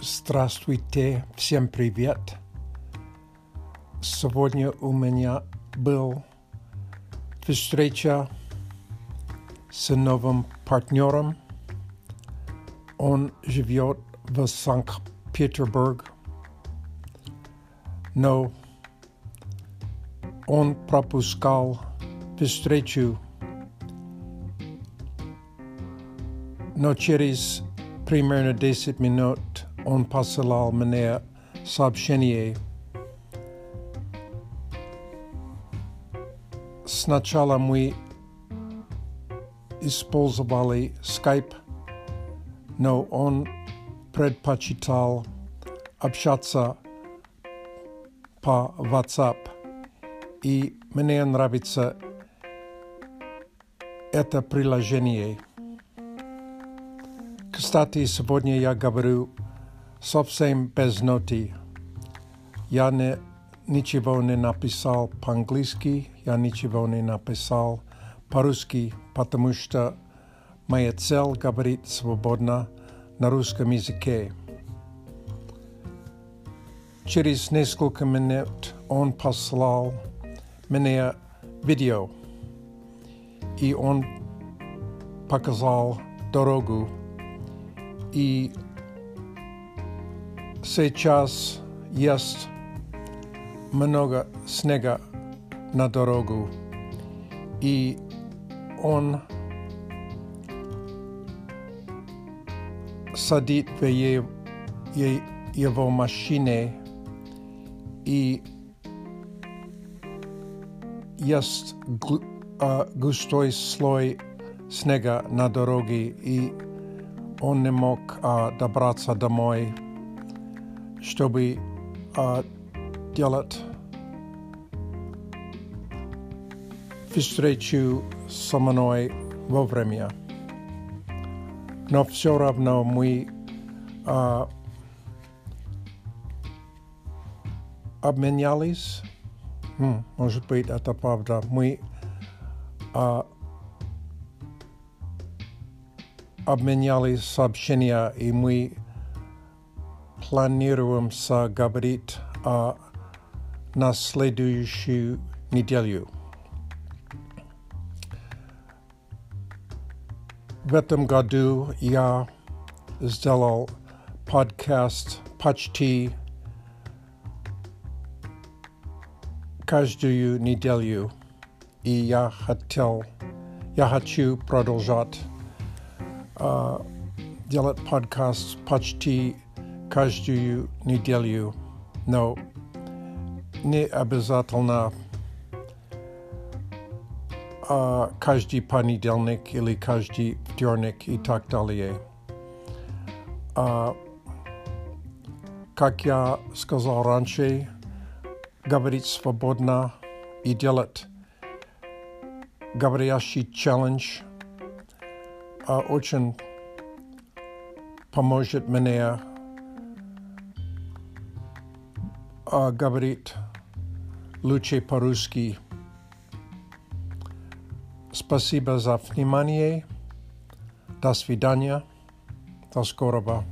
Здравствуйте, всем привет. Сегодня у меня был встреча с новым партнером. Он живет в Санкт-Петербург, но он пропускал встречу, но через примерно 10 минут он посылал мне сообщение. Сначала мы использовали Skype, но он предпочитал общаться по WhatsApp. И мне нравится это приложение. Кстати, сегодня я говорю совсем без ноты. Я не, ничего не написал по-английски, я ничего не написал по-русски, потому что моя цель говорить свободно на русском языке. Через несколько минут он послал мне видео, и он показал дорогу, и Сейчас есть много снега на дорогу, и он садит в его машине, и есть густой слой снега на дороге, и он не мог добраться домой чтобы uh, делать встречу со мной вовремя. Но все равно мы uh, обменялись. Хм, может быть, это правда. Мы uh, обменялись сообщения, и мы планируем говорить о на следующую неделю. В этом году я сделал подкаст почти каждую неделю, и я хотел, я хочу продолжать uh, делать подкаст почти каждую неделю, но не обязательно а, каждый понедельник или каждый вторник и так далее. А, как я сказал раньше, говорить свободно и делать говорящий челлендж а, очень поможет мне а, говорит лучше по-русски. Спасибо за внимание. До свидания. До скорого.